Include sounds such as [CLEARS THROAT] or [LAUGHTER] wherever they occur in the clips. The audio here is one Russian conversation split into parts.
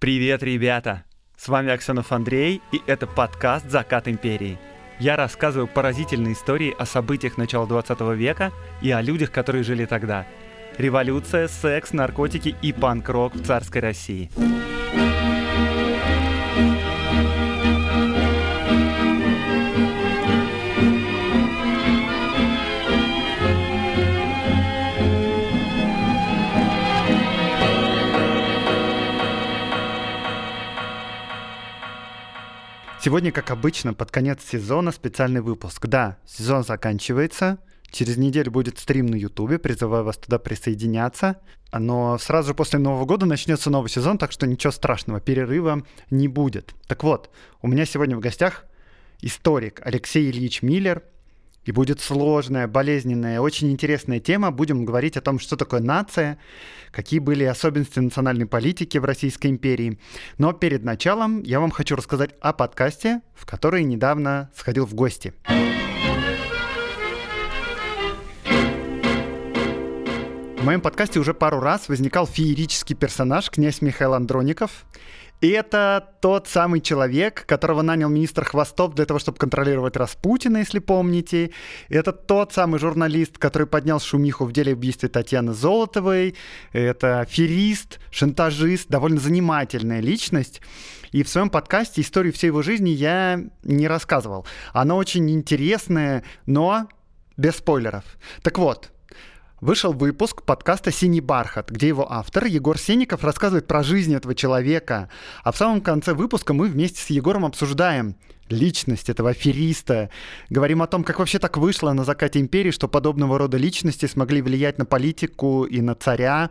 Привет, ребята! С вами Аксенов Андрей, и это подкаст «Закат империи». Я рассказываю поразительные истории о событиях начала 20 века и о людях, которые жили тогда. Революция, секс, наркотики и панк-рок в царской России. Сегодня, как обычно, под конец сезона специальный выпуск. Да, сезон заканчивается. Через неделю будет стрим на Ютубе, призываю вас туда присоединяться. Но сразу же после Нового года начнется новый сезон, так что ничего страшного, перерыва не будет. Так вот, у меня сегодня в гостях историк Алексей Ильич Миллер – и будет сложная, болезненная, очень интересная тема. Будем говорить о том, что такое нация, какие были особенности национальной политики в Российской империи. Но перед началом я вам хочу рассказать о подкасте, в который недавно сходил в гости. В моем подкасте уже пару раз возникал феерический персонаж, князь Михаил Андроников. И это тот самый человек, которого нанял министр Хвостов для того, чтобы контролировать Распутина, если помните. И это тот самый журналист, который поднял шумиху в деле убийства Татьяны Золотовой. Это аферист, шантажист, довольно занимательная личность. И в своем подкасте историю всей его жизни я не рассказывал. Она очень интересная, но без спойлеров. Так вот, Вышел выпуск подкаста «Синий бархат», где его автор Егор Сенников рассказывает про жизнь этого человека. А в самом конце выпуска мы вместе с Егором обсуждаем личность этого афериста. Говорим о том, как вообще так вышло на закате империи, что подобного рода личности смогли влиять на политику и на царя.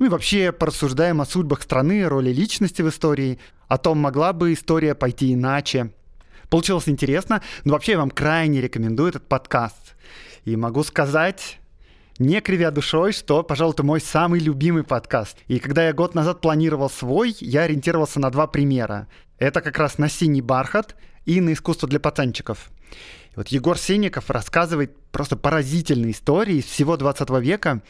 Ну и вообще порассуждаем о судьбах страны, роли личности в истории, о том, могла бы история пойти иначе. Получилось интересно, но вообще я вам крайне рекомендую этот подкаст. И могу сказать, не кривя душой, что, пожалуй, это мой самый любимый подкаст. И когда я год назад планировал свой, я ориентировался на два примера. Это как раз на «Синий бархат» и на «Искусство для пацанчиков». И вот Егор Синников рассказывает просто поразительные истории из всего 20 века.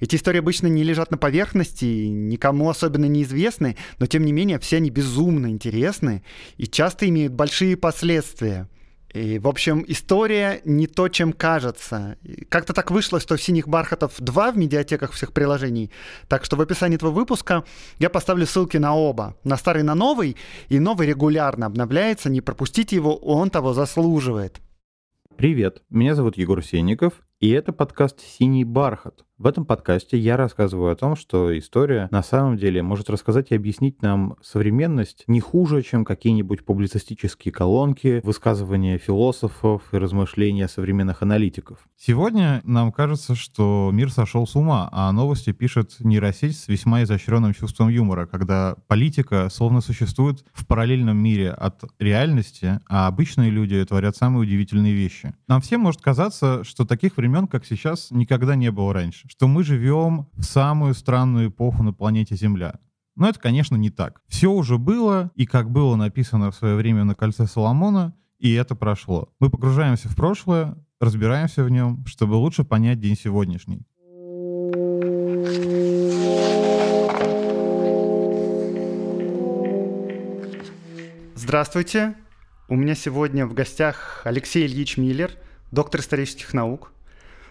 Эти истории обычно не лежат на поверхности, никому особенно не известны, но тем не менее все они безумно интересны и часто имеют большие последствия. И, в общем, история не то, чем кажется. Как-то так вышло, что «Синих бархатов» два в медиатеках всех приложений. Так что в описании этого выпуска я поставлю ссылки на оба. На старый, на новый. И новый регулярно обновляется. Не пропустите его, он того заслуживает. Привет, меня зовут Егор Сенников, и это подкаст «Синий бархат». В этом подкасте я рассказываю о том, что история на самом деле может рассказать и объяснить нам современность не хуже, чем какие-нибудь публицистические колонки, высказывания философов и размышления современных аналитиков. Сегодня нам кажется, что мир сошел с ума, а новости пишет нейросеть с весьма изощренным чувством юмора, когда политика словно существует в параллельном мире от реальности, а обычные люди творят самые удивительные вещи. Нам всем может казаться, что таких времен, как сейчас, никогда не было раньше что мы живем в самую странную эпоху на планете Земля. Но это, конечно, не так. Все уже было, и как было написано в свое время на кольце Соломона, и это прошло. Мы погружаемся в прошлое, разбираемся в нем, чтобы лучше понять день сегодняшний. Здравствуйте. У меня сегодня в гостях Алексей Ильич Миллер, доктор исторических наук,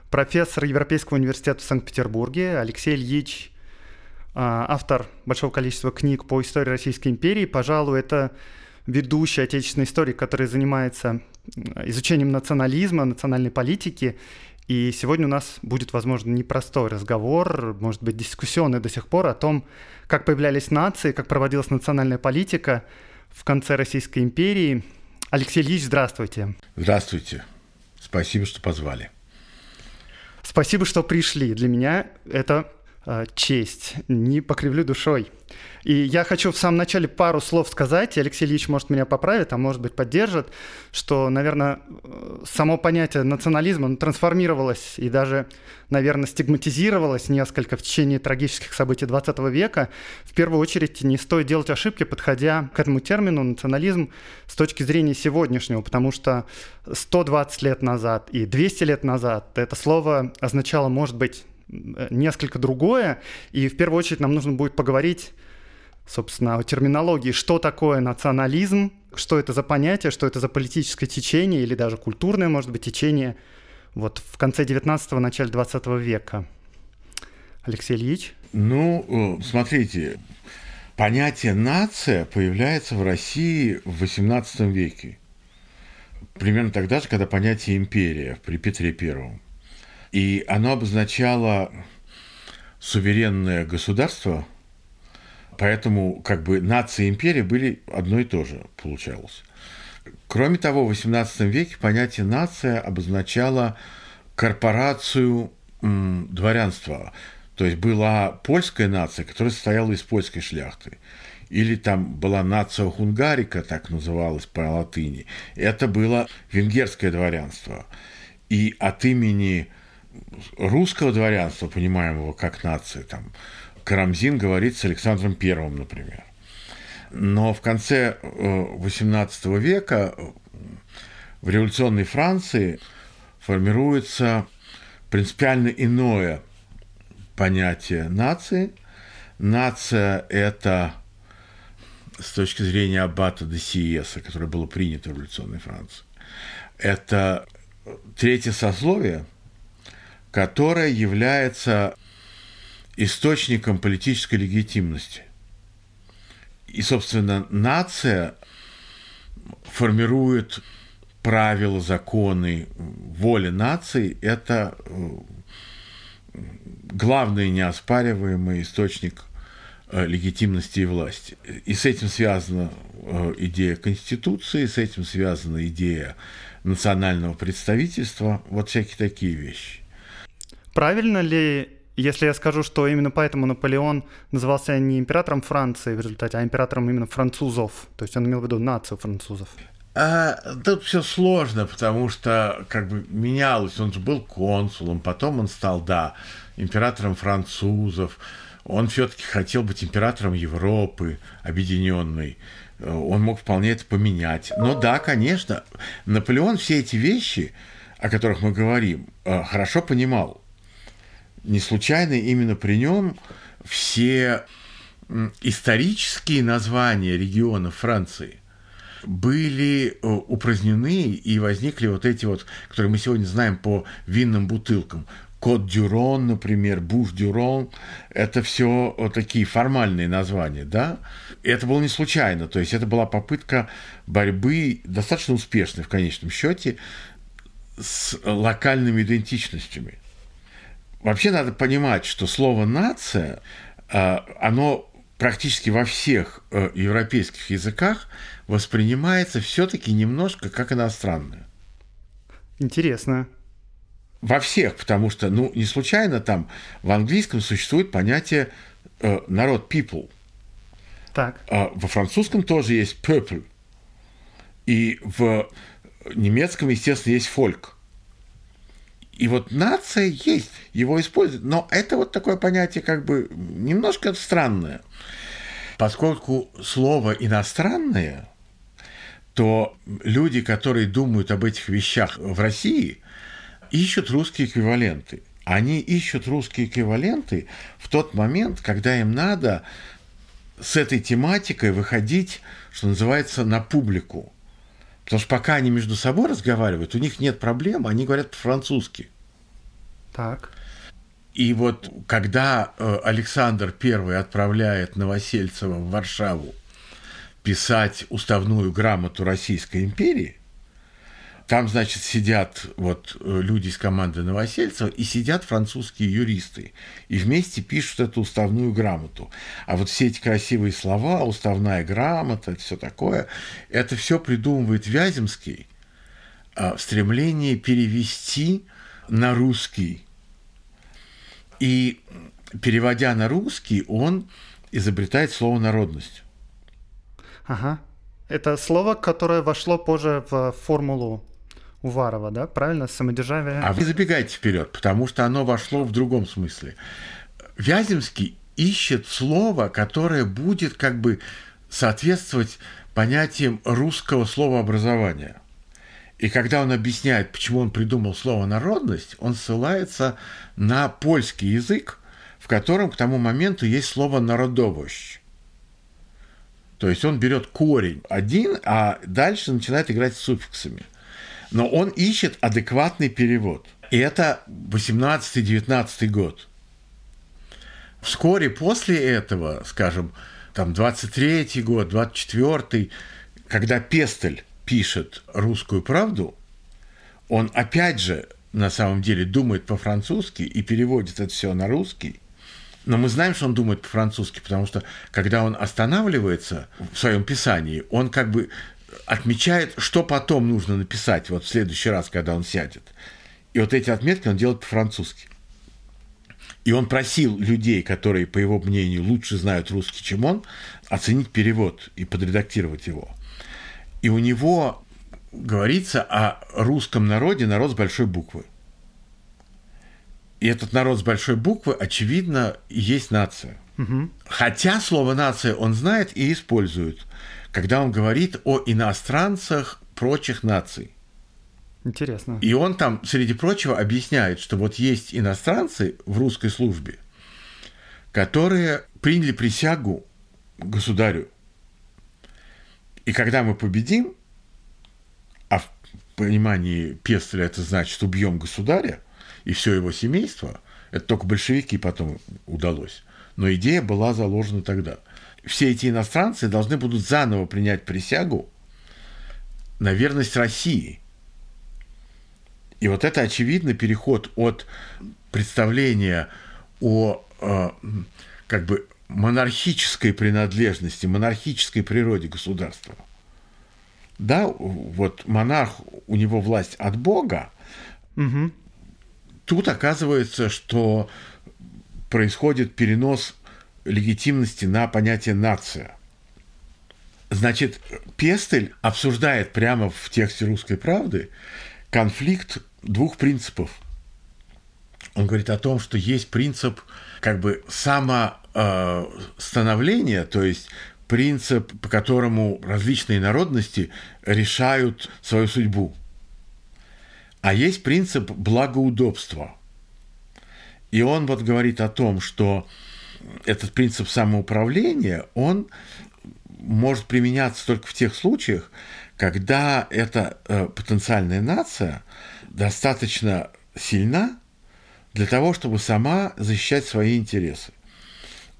профессор Европейского университета в Санкт-Петербурге, Алексей Ильич, а, автор большого количества книг по истории Российской империи. Пожалуй, это ведущий отечественный историк, который занимается изучением национализма, национальной политики. И сегодня у нас будет, возможно, непростой разговор, может быть, дискуссионный до сих пор о том, как появлялись нации, как проводилась национальная политика в конце Российской империи. Алексей Ильич, здравствуйте. Здравствуйте. Спасибо, что позвали. Спасибо, что пришли. Для меня это честь. Не покривлю душой. И я хочу в самом начале пару слов сказать, и Алексей Ильич может меня поправить, а может быть поддержит, что, наверное, само понятие национализма трансформировалось и даже, наверное, стигматизировалось несколько в течение трагических событий 20 века. В первую очередь не стоит делать ошибки, подходя к этому термину национализм с точки зрения сегодняшнего, потому что 120 лет назад и 200 лет назад это слово означало, может быть, несколько другое, и в первую очередь нам нужно будет поговорить собственно, о терминологии, что такое национализм, что это за понятие, что это за политическое течение или даже культурное, может быть, течение вот в конце 19-го, начале 20 века. Алексей Ильич? Ну, э, смотрите, понятие «нация» появляется в России в XVIII веке. Примерно тогда же, когда понятие «империя» при Петре Первом. И оно обозначало суверенное государство, поэтому как бы нация и империя были одно и то же, получалось. Кроме того, в XVIII веке понятие «нация» обозначало корпорацию м, дворянства. То есть была польская нация, которая состояла из польской шляхты. Или там была нация хунгарика, так называлась по латыни. Это было венгерское дворянство. И от имени русского дворянства, понимаемого как нация, там, Карамзин говорит с Александром Первым, например. Но в конце XVIII э, века э, в революционной Франции формируется принципиально иное понятие нации. Нация – это с точки зрения аббата де Сиеса, которое было принято в революционной Франции, это третье сословие – которая является источником политической легитимности. И, собственно, нация формирует правила, законы, воля нации – это э, главный неоспариваемый источник э, легитимности и власти. И с этим связана э, идея Конституции, с этим связана идея национального представительства, вот всякие такие вещи. Правильно ли, если я скажу, что именно поэтому Наполеон назывался не императором Франции в результате, а императором именно французов? То есть он имел в виду нацию французов. А, тут все сложно, потому что как бы менялось. Он же был консулом, потом он стал, да, императором французов. Он все-таки хотел быть императором Европы объединенной. Он мог вполне это поменять. Но да, конечно, Наполеон все эти вещи, о которых мы говорим, э, хорошо понимал не случайно именно при нем все исторические названия регионов Франции были э, упразднены и возникли вот эти вот, которые мы сегодня знаем по винным бутылкам. Кот-Дюрон, например, Буш-Дюрон, это все вот такие формальные названия, да? И это было не случайно, то есть это была попытка борьбы, достаточно успешной в конечном счете, с локальными идентичностями. Вообще надо понимать, что слово «нация», а, оно практически во всех э, европейских языках воспринимается все-таки немножко как иностранное. Интересно. Во всех, потому что, ну, не случайно там в английском существует понятие э, народ people. Так. А во французском тоже есть people. И в немецком, естественно, есть фольк. И вот нация есть, его используют. Но это вот такое понятие как бы немножко странное. Поскольку слово иностранное, то люди, которые думают об этих вещах в России, ищут русские эквиваленты. Они ищут русские эквиваленты в тот момент, когда им надо с этой тематикой выходить, что называется, на публику. Потому что пока они между собой разговаривают, у них нет проблем, они говорят по-французски. Так. И вот когда э, Александр I отправляет Новосельцева в Варшаву писать уставную грамоту Российской империи, там, значит, сидят вот э, люди из команды Новосельцева и сидят французские юристы. И вместе пишут эту уставную грамоту. А вот все эти красивые слова, уставная грамота, все такое, это все придумывает Вяземский а, в стремлении перевести на русский. И переводя на русский, он изобретает слово «народность». Ага. Это слово, которое вошло позже в формулу Уварова, да? Правильно? Самодержавие. А вы забегаете вперед, потому что оно вошло в другом смысле. Вяземский ищет слово, которое будет как бы соответствовать понятиям русского слова образования. И когда он объясняет, почему он придумал слово «народность», он ссылается на польский язык, в котором к тому моменту есть слово «народовощ». То есть он берет корень один, а дальше начинает играть с суффиксами. Но он ищет адекватный перевод. И это 18-19 год. Вскоре после этого, скажем, там 23 год, 24 когда Пестель пишет «Русскую правду», он опять же на самом деле думает по-французски и переводит это все на русский. Но мы знаем, что он думает по-французски, потому что когда он останавливается в своем писании, он как бы отмечает, что потом нужно написать вот в следующий раз, когда он сядет. И вот эти отметки он делает по-французски. И он просил людей, которые, по его мнению, лучше знают русский, чем он, оценить перевод и подредактировать его. И у него говорится о русском народе, народ с большой буквы. И этот народ с большой буквы, очевидно, есть нация. Угу. Хотя слово нация он знает и использует, когда он говорит о иностранцах прочих наций. Интересно. И он там, среди прочего, объясняет, что вот есть иностранцы в русской службе, которые приняли присягу государю. И когда мы победим, а в понимании Пестеля это значит убьем государя и все его семейство, это только большевики потом удалось. Но идея была заложена тогда. Все эти иностранцы должны будут заново принять присягу на верность России – и вот это очевидный переход от представления о э, как бы монархической принадлежности, монархической природе государства. Да, вот монарх, у него власть от Бога. Угу. Тут оказывается, что происходит перенос легитимности на понятие нация. Значит, Пестель обсуждает прямо в тексте «Русской правды» конфликт двух принципов. Он говорит о том, что есть принцип как бы самостановления, то есть принцип, по которому различные народности решают свою судьбу. А есть принцип благоудобства. И он вот говорит о том, что этот принцип самоуправления, он может применяться только в тех случаях, когда эта э, потенциальная нация достаточно сильна для того, чтобы сама защищать свои интересы.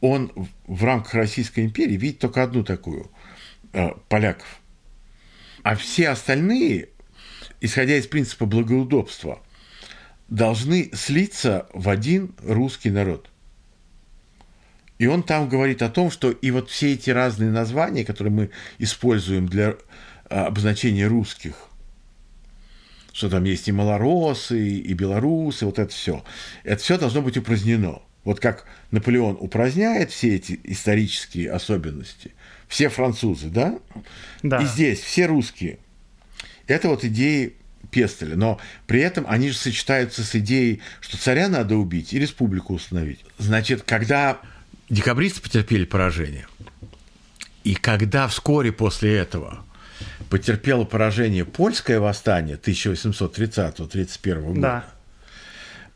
Он в рамках Российской империи видит только одну такую э, поляков. А все остальные, исходя из принципа благоудобства, должны слиться в один русский народ. И он там говорит о том, что и вот все эти разные названия, которые мы используем для а, обозначение русских, что там есть и малоросы, и белорусы, вот это все. Это все должно быть упразднено. Вот как Наполеон упраздняет все эти исторические особенности, все французы, да? Да. И здесь все русские. Это вот идеи Пестеля. Но при этом они же сочетаются с идеей, что царя надо убить и республику установить. Значит, когда декабристы потерпели поражение, и когда вскоре после этого потерпело поражение польское восстание 1830-31 года. Да.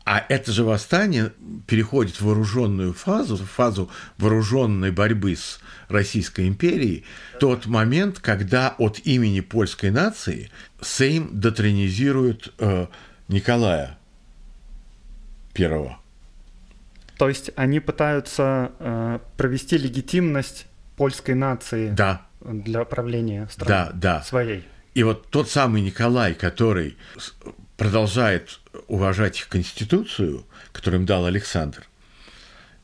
А это же восстание переходит в вооруженную фазу, в фазу вооруженной борьбы с Российской империей, тот момент, когда от имени польской нации Сейм дотронизирует э, Николая Первого. То есть они пытаются э, провести легитимность польской нации. Да для правления страны да, да. своей. И вот тот самый Николай, который продолжает уважать их конституцию, которую им дал Александр,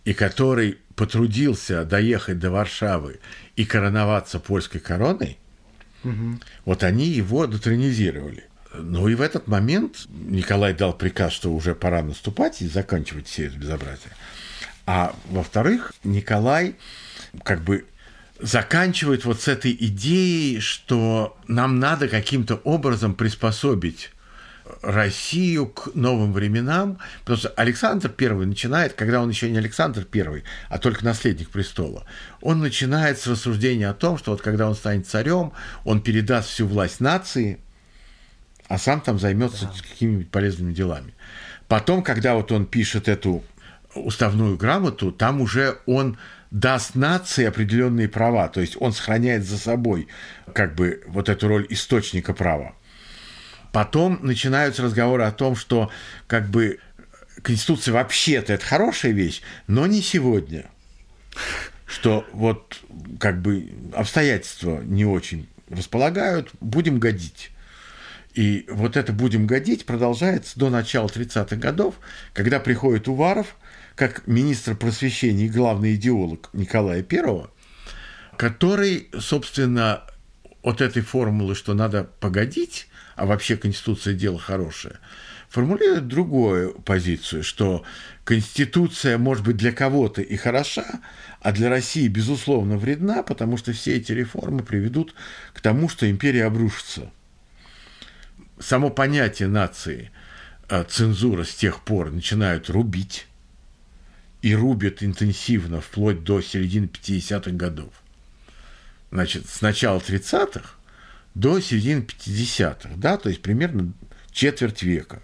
и который потрудился доехать до Варшавы и короноваться польской короной, угу. вот они его дотронизировали. Ну и в этот момент Николай дал приказ, что уже пора наступать и заканчивать все это безобразие. А во-вторых, Николай как бы заканчивает вот с этой идеей, что нам надо каким-то образом приспособить Россию к новым временам, потому что Александр I начинает, когда он еще не Александр I, а только наследник престола, он начинает с рассуждения о том, что вот когда он станет царем, он передаст всю власть нации, а сам там займется да. какими-нибудь полезными делами. Потом, когда вот он пишет эту уставную грамоту, там уже он даст нации определенные права, то есть он сохраняет за собой как бы вот эту роль источника права. Потом начинаются разговоры о том, что как бы Конституция вообще-то это хорошая вещь, но не сегодня. Что вот как бы обстоятельства не очень располагают, будем годить. И вот это «будем годить» продолжается до начала 30-х годов, когда приходит Уваров, как министр просвещения и главный идеолог Николая I, который, собственно, от этой формулы, что надо погодить, а вообще Конституция – дело хорошее, формулирует другую позицию, что Конституция может быть для кого-то и хороша, а для России, безусловно, вредна, потому что все эти реформы приведут к тому, что империя обрушится – само понятие нации э, цензура с тех пор начинают рубить и рубят интенсивно вплоть до середины 50-х годов. Значит, с начала 30-х до середины 50-х, да, то есть примерно четверть века.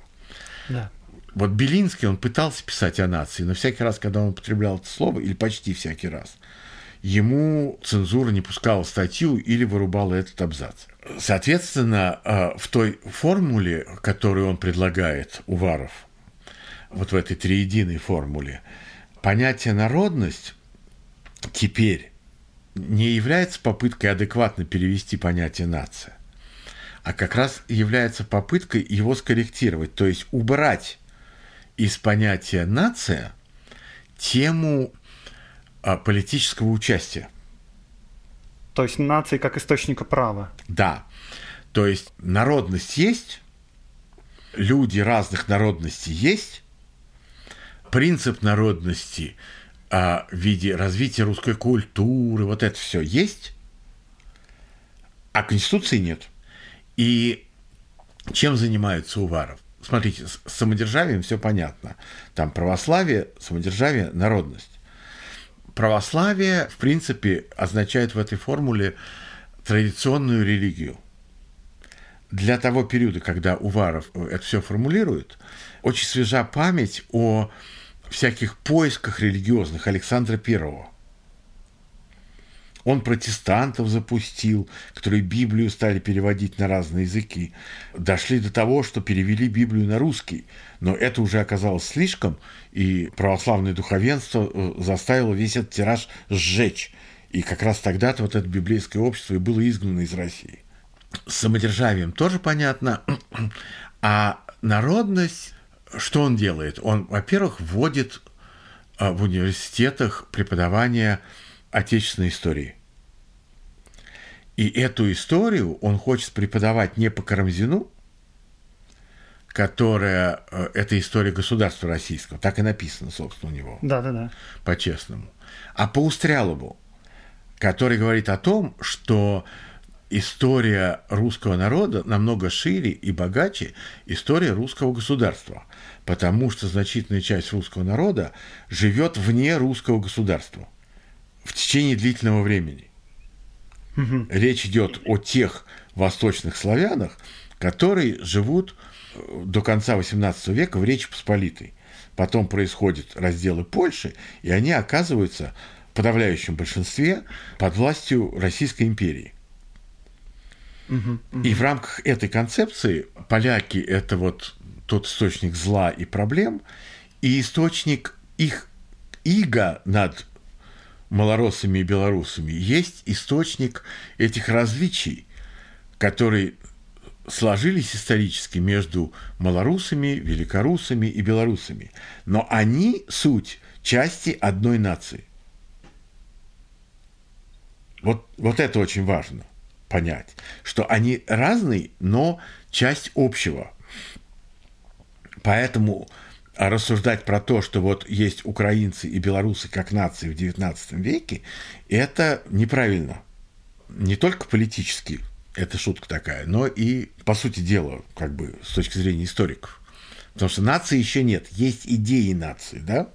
Да. Вот Белинский, он пытался писать о нации, но всякий раз, когда он употреблял это слово, или почти всякий раз, ему цензура не пускала статью или вырубала этот абзац. Соответственно, э, в той формуле, которую он предлагает, Уваров, вот в этой триединой формуле, понятие народность теперь не является попыткой адекватно перевести понятие нация, а как раз является попыткой его скорректировать, то есть убрать из понятия нация тему а, политического участия. То есть нации как источника права. Да. То есть народность есть, люди разных народностей есть, принцип народности а, в виде развития русской культуры, вот это все есть, а Конституции нет. И чем занимается Уваров? Смотрите, с самодержавием все понятно. Там православие, самодержавие, народность православие, в принципе, означает в этой формуле традиционную религию. Для того периода, когда Уваров это все формулирует, очень свежа память о всяких поисках религиозных Александра Первого. Он протестантов запустил, которые Библию стали переводить на разные языки. Дошли до того, что перевели Библию на русский. Но это уже оказалось слишком, и православное духовенство э, заставило весь этот тираж сжечь. И как раз тогда-то вот это библейское общество и было изгнано из России. С самодержавием тоже понятно. А народность, что он делает? Он, во-первых, вводит э, в университетах преподавание отечественной истории. И эту историю он хочет преподавать не по Карамзину, которая э, это история государства российского, так и написано, собственно, у него. Да, да, да. По-честному. А по Устрялову, который говорит о том, что история русского народа намного шире и богаче история русского государства, потому что значительная часть русского народа живет вне русского государства в течение длительного времени. Угу. Речь идет о тех восточных славянах, которые живут э, до конца XVIII века в Речи Посполитой. Потом происходят разделы Польши, и они оказываются в подавляющем большинстве под властью Российской империи. Угу, угу. И в рамках этой концепции поляки – это вот тот источник зла и проблем, и источник их иго над малороссами и белорусами, есть источник этих различий, которые сложились исторически между малорусами, великорусами и белорусами. Но они суть части одной нации. Вот, вот это очень важно понять, что они разные, но часть общего. Поэтому а рассуждать про то, что вот есть украинцы и белорусы как нации в XIX веке, это неправильно. Не только политически, это шутка такая, но и, по сути дела, как бы с точки зрения историков. Потому что нации еще нет, есть идеи нации, да?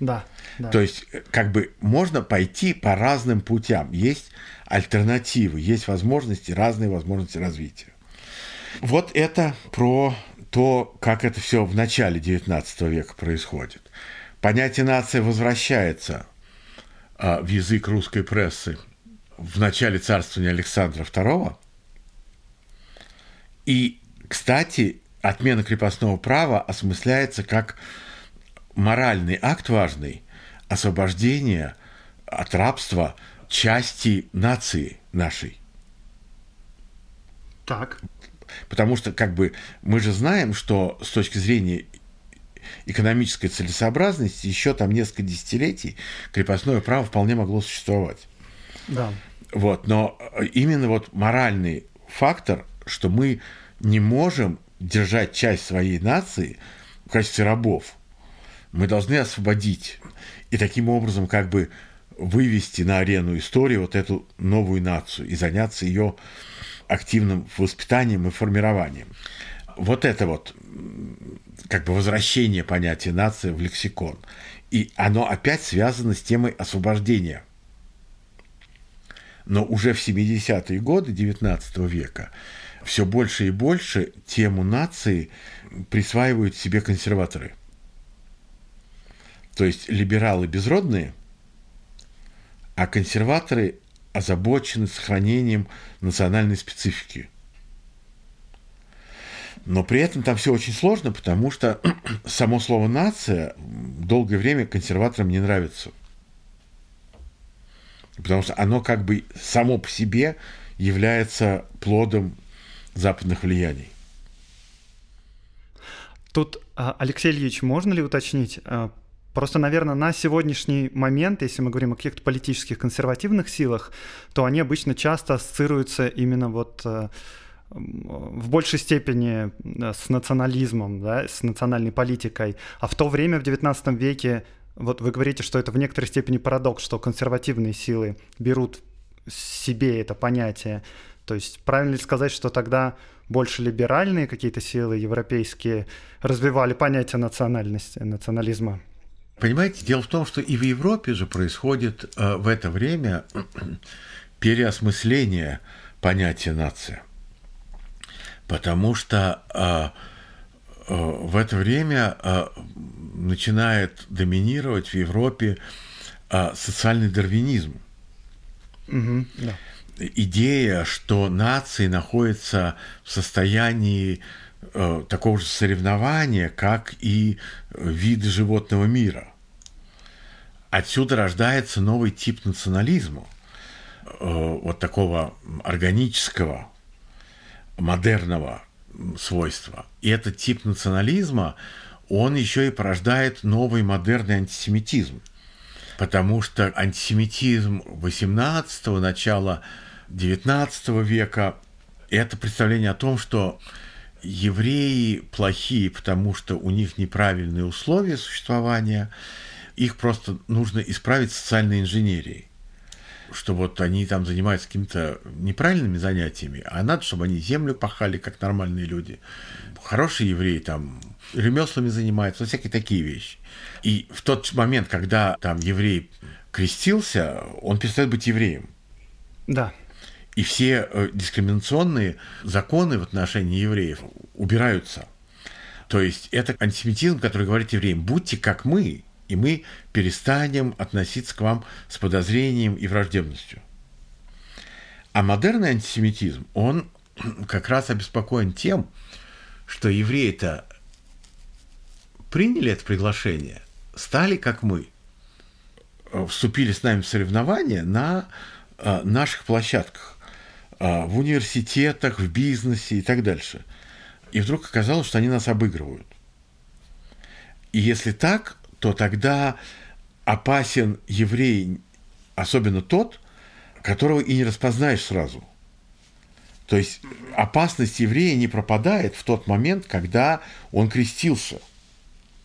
Да, да. То есть, как бы можно пойти по разным путям. Есть альтернативы, есть возможности, разные возможности развития. Вот это про то, как это все в начале XIX века происходит. Понятие нации возвращается а, в язык русской прессы в начале царствования Александра II. И, кстати, отмена крепостного права осмысляется как моральный акт важный освобождения от рабства части нации нашей. Так. Потому что, как бы, мы же знаем, что с точки зрения экономической целесообразности еще там несколько десятилетий крепостное право вполне могло существовать. Да. Вот, но именно вот моральный фактор, что мы не можем держать часть своей нации в качестве рабов. Мы должны освободить и таким образом как бы вывести на арену истории вот эту новую нацию и заняться ее активным воспитанием и формированием. Вот это вот как бы возвращение понятия нации в лексикон. И оно опять связано с темой освобождения. Но уже в 70-е годы XIX века все больше и больше тему нации присваивают себе консерваторы. То есть либералы безродные, а консерваторы озабочены сохранением национальной специфики. Но при этом там все очень сложно, потому что [CLEARS THROAT] само слово «нация» долгое время консерваторам не нравится. Потому что оно как бы само по себе является плодом западных влияний. Тут, а, Алексей Ильич, можно ли уточнить, а, Просто, наверное, на сегодняшний момент, если мы говорим о каких-то политических консервативных силах, то они обычно часто ассоциируются именно вот э, в большей степени э, с национализмом, да, с национальной политикой. А в то время, в XIX веке, вот вы говорите, что это в некоторой степени парадокс, что консервативные силы берут себе это понятие. То есть правильно ли сказать, что тогда больше либеральные какие-то силы европейские развивали понятие национальности, национализма? Понимаете, дело в том, что и в Европе же происходит э, в это время [CLEARS THROAT] переосмысление понятия нация. Потому что э, э, в это время э, начинает доминировать в Европе э, социальный дарвинизм. Угу, да. Идея, что нации находятся в состоянии Э, такого же соревнования, как и виды животного мира. Отсюда рождается новый тип национализма, э, вот такого органического, модерного свойства. И этот тип национализма, он еще и порождает новый модерный антисемитизм. Потому что антисемитизм 18-го, начала 19 века – это представление о том, что евреи плохие, потому что у них неправильные условия существования, их просто нужно исправить социальной инженерией что вот они там занимаются какими-то неправильными занятиями, а надо, чтобы они землю пахали, как нормальные люди. Хорошие евреи там ремеслами занимаются, вот всякие такие вещи. И в тот момент, когда там еврей крестился, он перестает быть евреем. Да и все э, дискриминационные законы в отношении евреев убираются. То есть это антисемитизм, который говорит евреям, будьте как мы, и мы перестанем относиться к вам с подозрением и враждебностью. А модерный антисемитизм, он [CLEARS THROAT] как раз обеспокоен тем, что евреи-то приняли это приглашение, стали как мы, э, вступили с нами в соревнования на э, наших площадках. А, в университетах, в бизнесе и так дальше. И вдруг оказалось, что они нас обыгрывают. И если так, то тогда опасен еврей, особенно тот, которого и не распознаешь сразу. То есть опасность еврея не пропадает в тот момент, когда он крестился.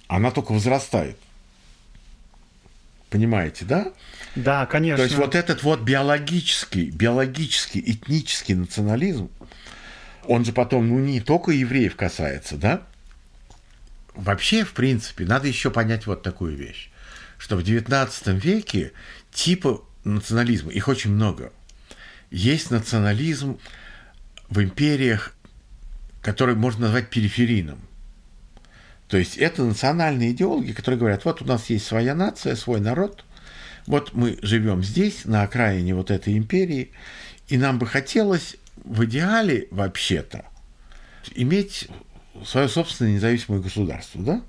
Она только возрастает. Понимаете, да? Да, конечно. То есть вот этот вот биологический, биологический, этнический национализм, он же потом, ну, не только евреев касается, да? Вообще, в принципе, надо еще понять вот такую вещь, что в XIX веке типы национализма, их очень много. Есть национализм в империях, который можно назвать периферийным. То есть это национальные идеологи, которые говорят, вот у нас есть своя нация, свой народ – Вот мы живем здесь, на окраине вот этой империи, и нам бы хотелось в идеале вообще-то иметь свое собственное независимое государство, да?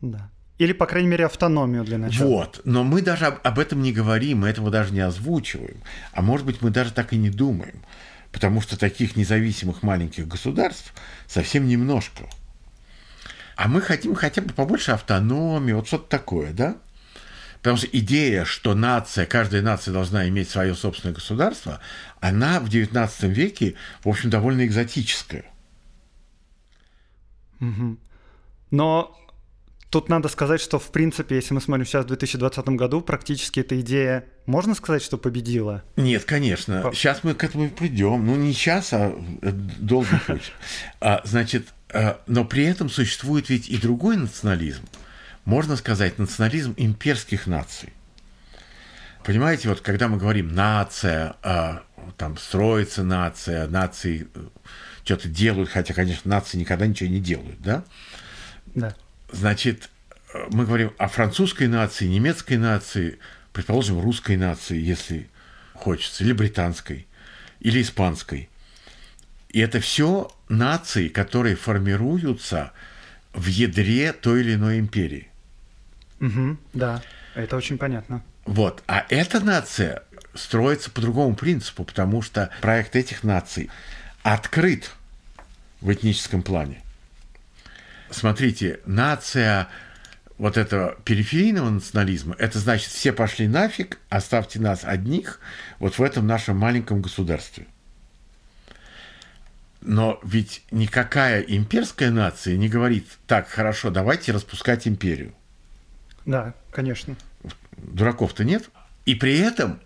Да. Или, по крайней мере, автономию для начала. Вот. Но мы даже об, об этом не говорим, мы этого даже не озвучиваем. А может быть, мы даже так и не думаем. Потому что таких независимых маленьких государств совсем немножко. А мы хотим хотя бы побольше автономии, вот что-то такое, да? Потому что идея, что нация, каждая нация должна иметь свое собственное государство, она в XIX веке, в общем, довольно экзотическая. Угу. Но тут надо сказать, что, в принципе, если мы смотрим сейчас в 2020 году, практически эта идея, можно сказать, что победила? Нет, конечно. По... Сейчас мы к этому придем. Ну, не сейчас, а долгий путь. А, значит, но при этом существует ведь и другой национализм. Можно сказать, национализм имперских наций. Понимаете, вот когда мы говорим нация, а, там строится нация, нации э, что-то делают, хотя, конечно, нации никогда ничего не делают, да? Да. Значит, мы говорим о французской нации, немецкой нации, предположим, русской нации, если хочется, или британской, или испанской. И это все нации, которые формируются в ядре той или иной империи. Угу, да, это очень понятно. Вот, а эта нация строится по другому принципу, потому что проект этих наций открыт в этническом плане. Смотрите, нация вот этого периферийного национализма, это значит, все пошли нафиг, оставьте нас одних вот в этом нашем маленьком государстве. Но ведь никакая имперская нация не говорит, так, хорошо, давайте распускать империю. Да, конечно. Дураков-то нет. И при этом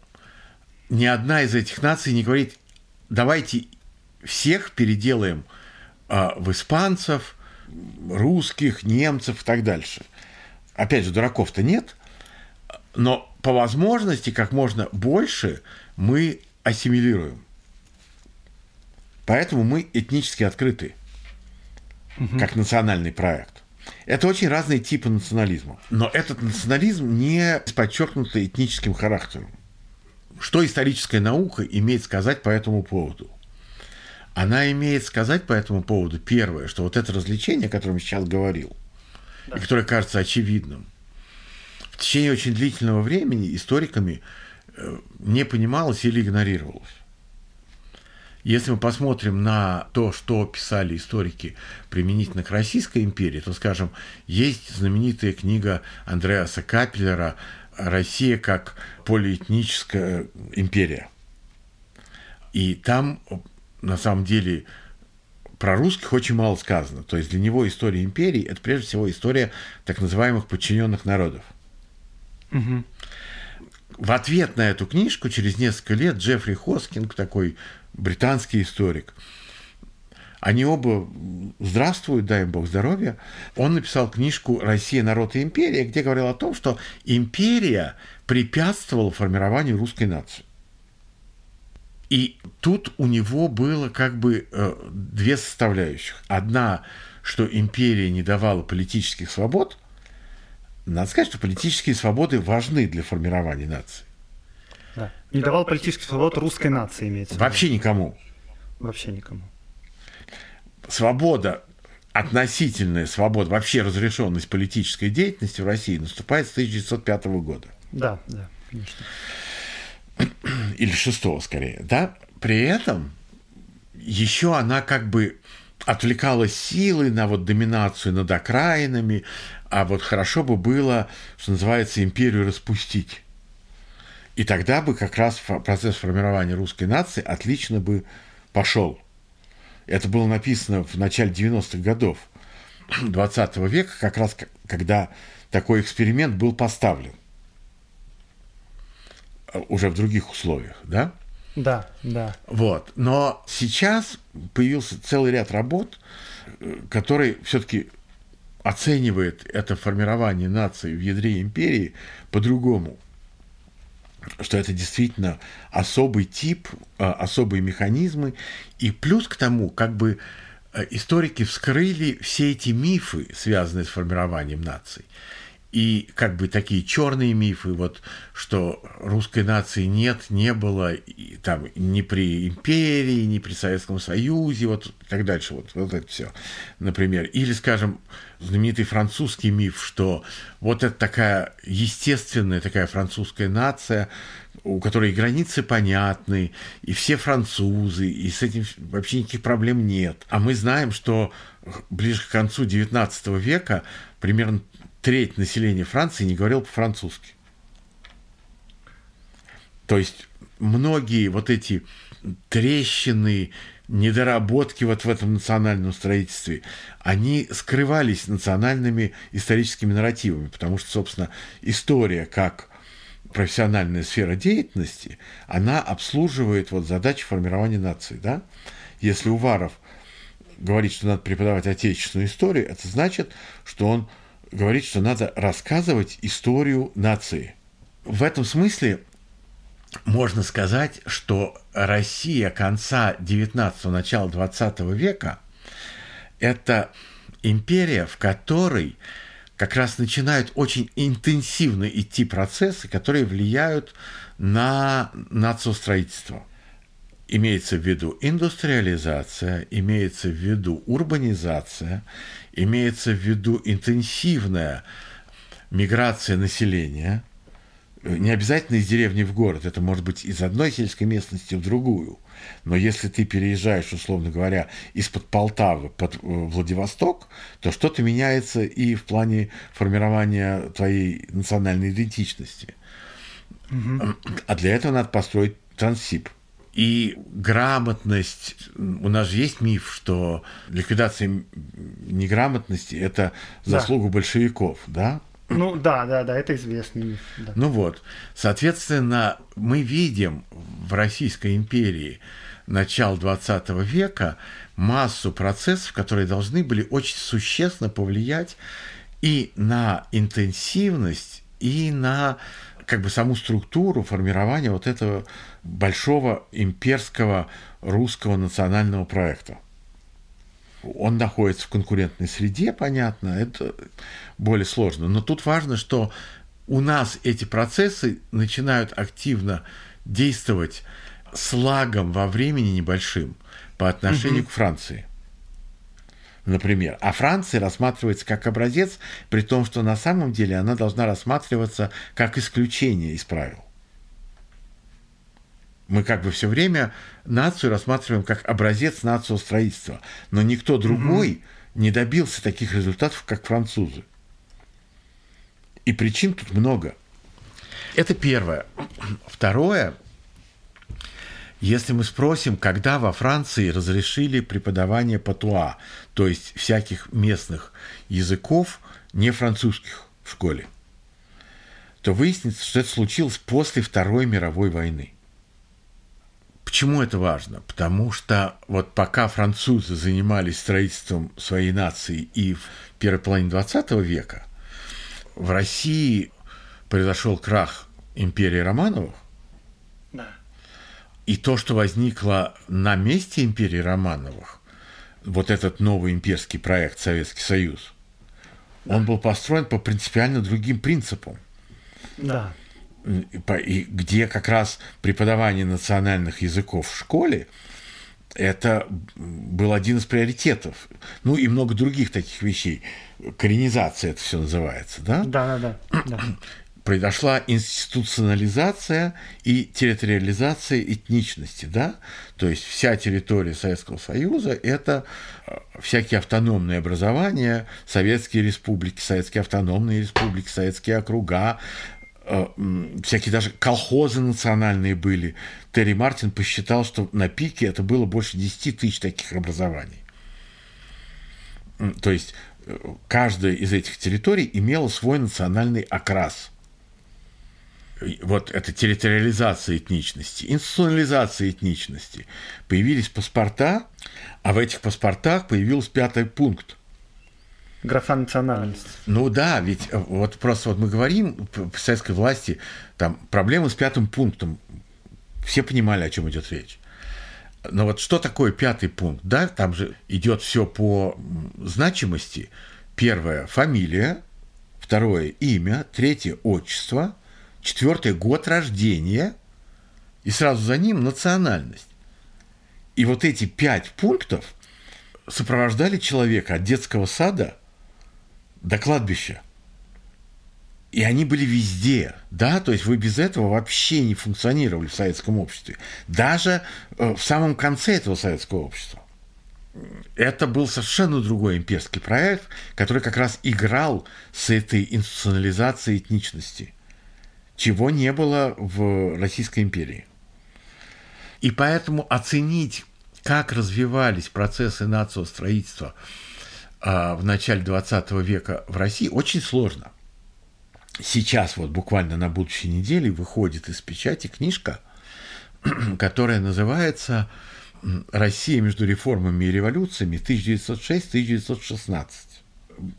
ни одна из этих наций не говорит, давайте всех переделаем а, в испанцев, русских, немцев и так дальше. Опять же, дураков-то нет, но по возможности как можно больше мы ассимилируем. Поэтому мы этнически открыты, угу. как национальный проект. Это очень разные типы национализма. Но этот национализм не подчеркнут этническим характером. Что историческая наука имеет сказать по этому поводу? она имеет сказать по этому поводу первое, что вот это развлечение, о котором я сейчас говорил, да. и которое кажется очевидным, в течение очень длительного времени историками э, не понималось или игнорировалось. Если мы посмотрим на то, что писали историки применительно к Российской империи, то, скажем, есть знаменитая книга Андреаса Капеллера «Россия как полиэтническая империя». И там на самом деле про русских очень мало сказано. То есть для него история империи это прежде всего история так называемых подчиненных народов. Угу. В ответ на эту книжку через несколько лет Джеффри Хоскинг, такой британский историк, они оба здравствуют, дай им бог здоровья. Он написал книжку «Россия, народ и империя», где говорил о том, что империя препятствовала формированию русской нации. И тут у него было как бы э, две составляющих. Одна, что империя не давала политических свобод. Надо сказать, что политические свободы важны для формирования нации. Да. Не давал политических свобод русской нации, имеется Вообще никому. Вообще никому. Свобода, относительная свобода, вообще разрешенность политической деятельности в России наступает с 1905 года. Да, да, конечно или шестого скорее, да, при этом еще она как бы отвлекала силы на вот доминацию над окраинами, а вот хорошо бы было, что называется, империю распустить. И тогда бы как раз процесс формирования русской нации отлично бы пошел. Это было написано в начале 90-х годов 20 века, как раз когда такой эксперимент был поставлен уже в других условиях, да? Да, да. Вот. Но сейчас появился целый ряд работ, который все-таки оценивает это формирование нации в ядре империи по-другому. Что это действительно особый тип, а, особые механизмы. И плюс к тому, как бы э, историки вскрыли все эти мифы, связанные с формированием наций. И как бы такие черные мифы, вот, что русской нации нет, не было и, там ни при империи, ни при Советском Союзе, вот так дальше, вот, вот это все, например. Или, скажем, знаменитый французский миф, что вот это такая естественная такая французская нация, у которой границы понятны, и все французы, и с этим вообще никаких проблем нет. А мы знаем, что ближе к концу XIX века примерно треть населения Франции не говорил по-французски. То есть многие вот эти трещины, недоработки вот в этом национальном строительстве, они скрывались национальными историческими нарративами, потому что, собственно, история как профессиональная сфера деятельности, она обслуживает вот задачи формирования нации, да? Если Уваров говорит, что надо преподавать отечественную историю, это значит, что он говорит, что надо рассказывать историю нации. В этом смысле можно сказать, что Россия конца 19-го, начала 20 века – это империя, в которой как раз начинают очень интенсивно идти процессы, которые влияют на нациостроительство. Имеется в виду индустриализация, имеется в виду урбанизация, имеется в виду интенсивная миграция населения, не обязательно из деревни в город, это может быть из одной сельской местности в другую. Но если ты переезжаешь, условно говоря, из-под Полтавы под э, Владивосток, то что-то меняется и в плане формирования твоей национальной идентичности. Угу. А для этого надо построить трансип. И грамотность, у нас же есть миф, что ликвидация неграмотности – это заслуга да. большевиков, да? Ну да, да, да, это известный миф. Да. Ну вот, соответственно, мы видим в Российской империи начала 20 века массу процессов, которые должны были очень существенно повлиять и на интенсивность, и на как бы саму структуру формирования вот этого большого имперского русского национального проекта. Он находится в конкурентной среде, понятно, это более сложно. Но тут важно, что у нас эти процессы начинают активно действовать с лагом во времени небольшим по отношению угу. к Франции например. А Франция рассматривается как образец, при том, что на самом деле она должна рассматриваться как исключение из правил. Мы как бы все время нацию рассматриваем как образец нациостроительства, но никто другой угу. не добился таких результатов, как французы. И причин тут много. Это первое. Второе – если мы спросим, когда во Франции разрешили преподавание патуа, то есть всяких местных языков, не французских в школе, то выяснится, что это случилось после Второй мировой войны. Почему это важно? Потому что вот пока французы занимались строительством своей нации и в первой половине 20 века, в России произошел крах империи Романовых, и то, что возникло на месте империи Романовых, вот этот новый имперский проект Советский Союз, да. он был построен по принципиально другим принципам. Да. И где как раз преподавание национальных языков в школе это был один из приоритетов. Ну и много других таких вещей. Коренизация это все называется, да? Да, да, да [CLEARS THROAT] произошла институционализация и территориализация этничности, да, то есть вся территория Советского Союза – это э, всякие автономные образования, советские республики, советские автономные республики, советские округа, э, всякие даже колхозы национальные были. Терри Мартин посчитал, что на пике это было больше 10 тысяч таких образований. То есть э, каждая из этих территорий имела свой национальный окрас – вот эта территориализация этничности, институционализация этничности. Появились паспорта, а в этих паспортах появился пятый пункт. Графа национальность. Ну да, ведь э, вот просто вот мы говорим в советской власти, там проблемы с пятым пунктом. Все понимали, о чем идет речь. Но вот что такое пятый пункт? Да, там же идет все по значимости. Первое – фамилия, второе – имя, третье – отчество, четвертое – год рождения, и сразу за ним – национальность. И вот эти пять пунктов сопровождали человека от детского сада до кладбища. И они были везде, да, то есть вы без этого вообще не функционировали в советском обществе. Даже э, в самом конце этого советского общества. Это был совершенно другой имперский проект, который как раз играл с этой институционализацией этничности, чего не было в Российской империи. И поэтому оценить, как развивались процессы нациостроительства а, в начале 20 века в России, очень сложно. Сейчас вот буквально на будущей неделе выходит из печати книжка, [CLEARS THROAT] которая называется «Россия между реформами и революциями 1906-1916».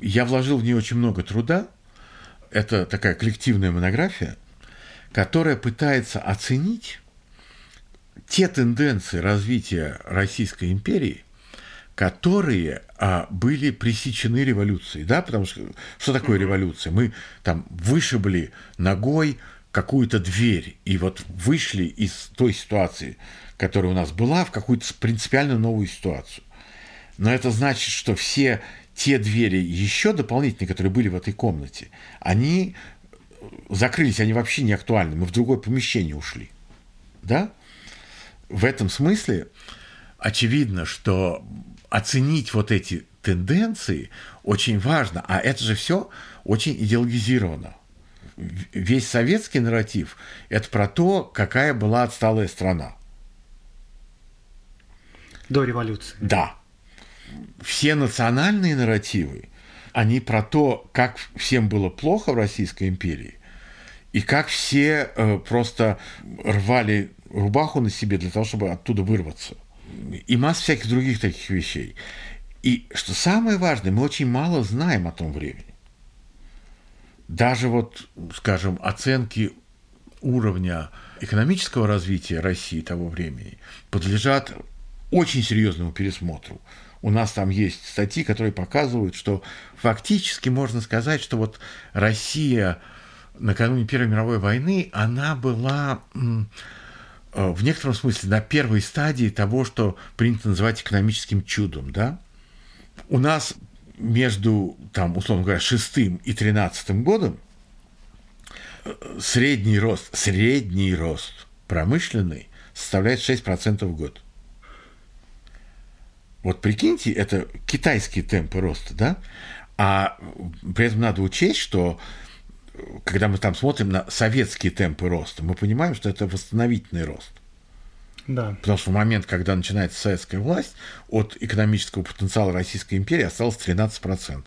Я вложил в нее очень много труда. Это такая коллективная монография, которая пытается оценить те тенденции развития Российской империи, которые а, были пресечены революцией, да, потому что что такое революция? Мы там вышибли ногой какую-то дверь и вот вышли из той ситуации, которая у нас была, в какую-то принципиально новую ситуацию. Но это значит, что все те двери еще дополнительные, которые были в этой комнате, они закрылись, они вообще не актуальны. Мы в другое помещение ушли. Да? в этом смысле очевидно, что оценить вот эти тенденции очень важно, а это же все очень идеологизировано. Весь советский нарратив – это про то, какая была отсталая страна. До революции. Да. Все национальные нарративы, они про то, как всем было плохо в Российской империи, и как все э, просто рвали рубаху на себе для того, чтобы оттуда вырваться. И масса всяких других таких вещей. И что самое важное, мы очень мало знаем о том времени. Даже вот, скажем, оценки уровня экономического развития России того времени подлежат очень серьезному пересмотру. У нас там есть статьи, которые показывают, что фактически можно сказать, что вот Россия накануне Первой мировой войны, она была Э, в некотором смысле на первой стадии того, что принято называть экономическим чудом, да? У нас между, там, условно говоря, шестым и тринадцатым годом э, средний рост, средний рост промышленный составляет 6% в год. Вот прикиньте, это китайские темпы роста, да? А при этом надо учесть, что когда мы там смотрим на советские темпы роста, мы понимаем, что это восстановительный рост. Да. Потому что в момент, когда начинается советская власть, от экономического потенциала Российской империи осталось 13%.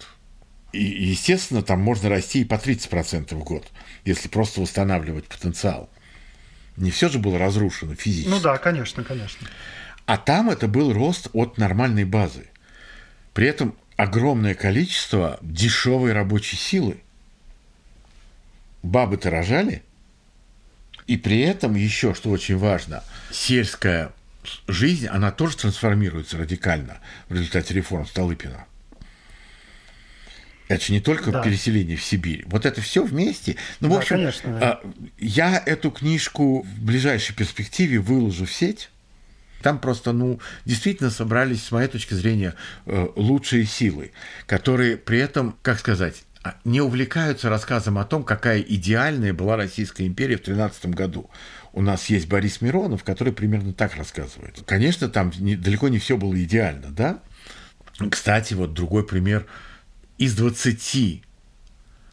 И, естественно, там можно расти и по 30% в год, если просто восстанавливать потенциал. Не все же было разрушено физически. Ну да, конечно, конечно. А там это был рост от нормальной базы. При этом огромное количество дешевой рабочей силы бабы-то рожали, и при этом еще, что очень важно, сельская жизнь, она тоже трансформируется радикально в результате реформ Столыпина. Это же не только да. переселение в Сибирь. Вот это все вместе. Ну, да, в общем, конечно, да. я эту книжку в ближайшей перспективе выложу в сеть. Там просто, ну, действительно собрались, с моей точки зрения, э, лучшие силы, которые при этом, как сказать, а, не увлекаются рассказом о том, какая идеальная была Российская империя в 13 году. У нас есть Борис Миронов, который примерно так рассказывает. Конечно, там не, далеко не все было идеально, да? Кстати, вот другой пример. Из 20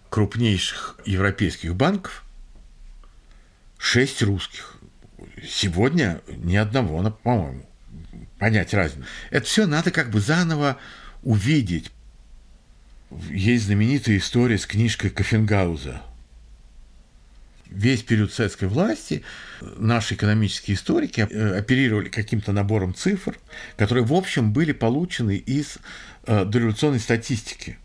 крупнейших европейских банков 6 русских. Сегодня ни одного, по-моему, понять разницу. Это все надо как бы заново увидеть, есть знаменитая история с книжкой Кофенгауза. Весь период советской власти наши экономические историки э, оперировали каким-то набором цифр, которые, в общем, были получены из э, дореволюционной статистики.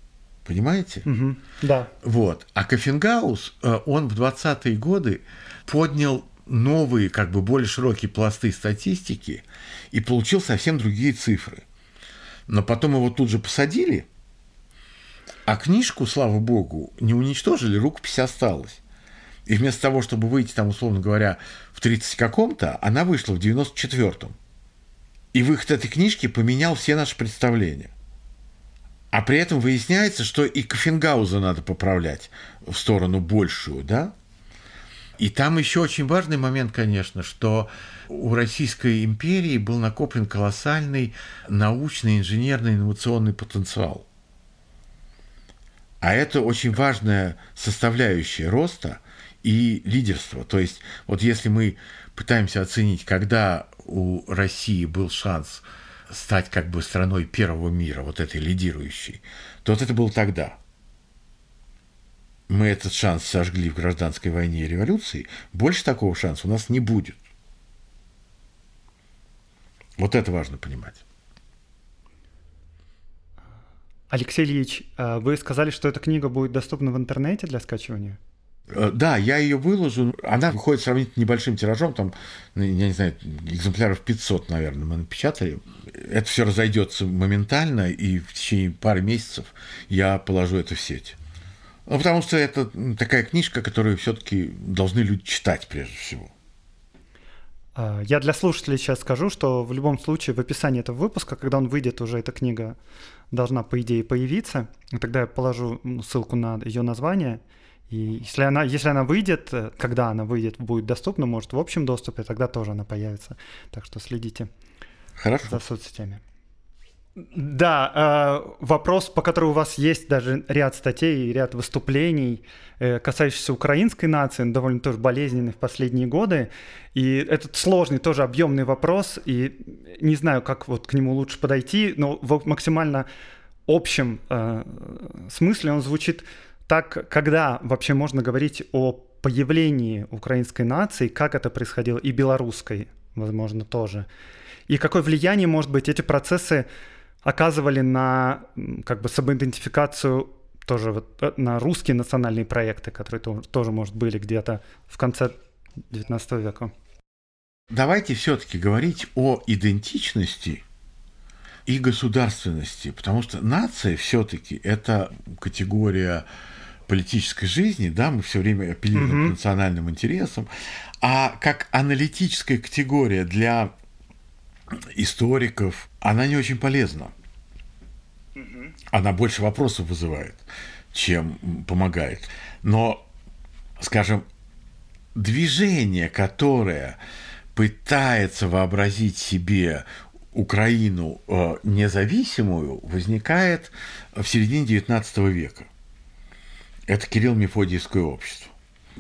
Понимаете? Угу, да. Вот. А Кофенгаус, э, он в 20-е годы поднял новые, как бы более широкие пласты статистики и получил совсем другие цифры. Но потом его тут же посадили – А книжку, слава богу, не уничтожили, рукопись осталась. И вместо того, чтобы выйти там, условно говоря, в 30 каком-то, она вышла в 94-м. И выход этой книжки поменял все наши представления. А при этом выясняется, что и Кофенгауза надо поправлять в сторону большую, да? И там еще очень важный момент, конечно, что у Российской империи был накоплен колоссальный научный, инженерный, инновационный потенциал. А это очень важная составляющая роста и лидерства. То есть вот если мы пытаемся оценить, когда у России был шанс стать как бы страной первого мира, вот этой лидирующей, то вот это было тогда. Мы этот шанс сожгли в гражданской войне и революции. Больше такого шанса у нас не будет. Вот это важно понимать. Алексей Ильич, а вы сказали, что эта книга будет доступна в интернете для скачивания? Э, да, я ее выложу. Она выходит сравнительно небольшим тиражом, там, ну, я не знаю, экземпляров 500, наверное, мы напечатали. Это все разойдется моментально, и в течение пары месяцев я положу это в сеть. Ну, потому что это такая книжка, которую все-таки должны люди читать прежде всего. А, я для слушателей сейчас скажу, что в любом случае в описании этого выпуска, когда он выйдет, уже эта книга должна, по идее, появиться. И тогда я положу ссылку на ее название. И если она, если она выйдет, э, когда она выйдет, будет доступна, может, в общем доступе, тогда тоже она появится. Так что следите Хорошо. за соцсетями. Да, э, вопрос, по которому у вас есть даже ряд статей ряд выступлений, э, касающихся украинской нации, довольно тоже болезненный в последние годы. И этот сложный, тоже объемный вопрос, и не знаю, как вот к нему лучше подойти, но в максимально общем э, смысле он звучит так, когда вообще можно говорить о появлении украинской нации, как это происходило, и белорусской, возможно, тоже. И какое влияние, может быть, эти процессы оказывали на как бы самоидентификацию тоже вот э, на русские национальные проекты, которые тоже, тоже может, были где-то в конце XIX века. Давайте все-таки говорить о идентичности и государственности, потому что нация все-таки это категория политической жизни, да, мы все время апеллируем угу. к национальным интересам, а как аналитическая категория для историков, она не очень полезна. Она больше вопросов вызывает, чем помогает. Но, скажем, движение, которое пытается вообразить себе Украину э, независимую, возникает в середине XIX века. Это Кирилл-Мефодиевское общество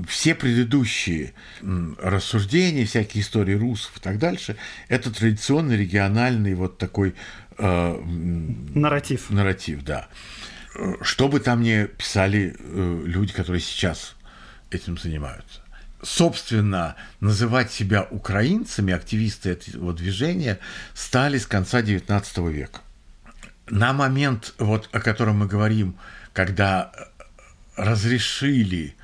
все предыдущие рассуждения, всякие истории русов и так дальше, это традиционный региональный вот такой э, нарратив. Нарратив, да. Что бы там ни писали э, люди, которые сейчас этим занимаются. Собственно, называть себя украинцами, активисты этого движения, стали с конца XIX века. На момент, вот, о котором мы говорим, когда разрешили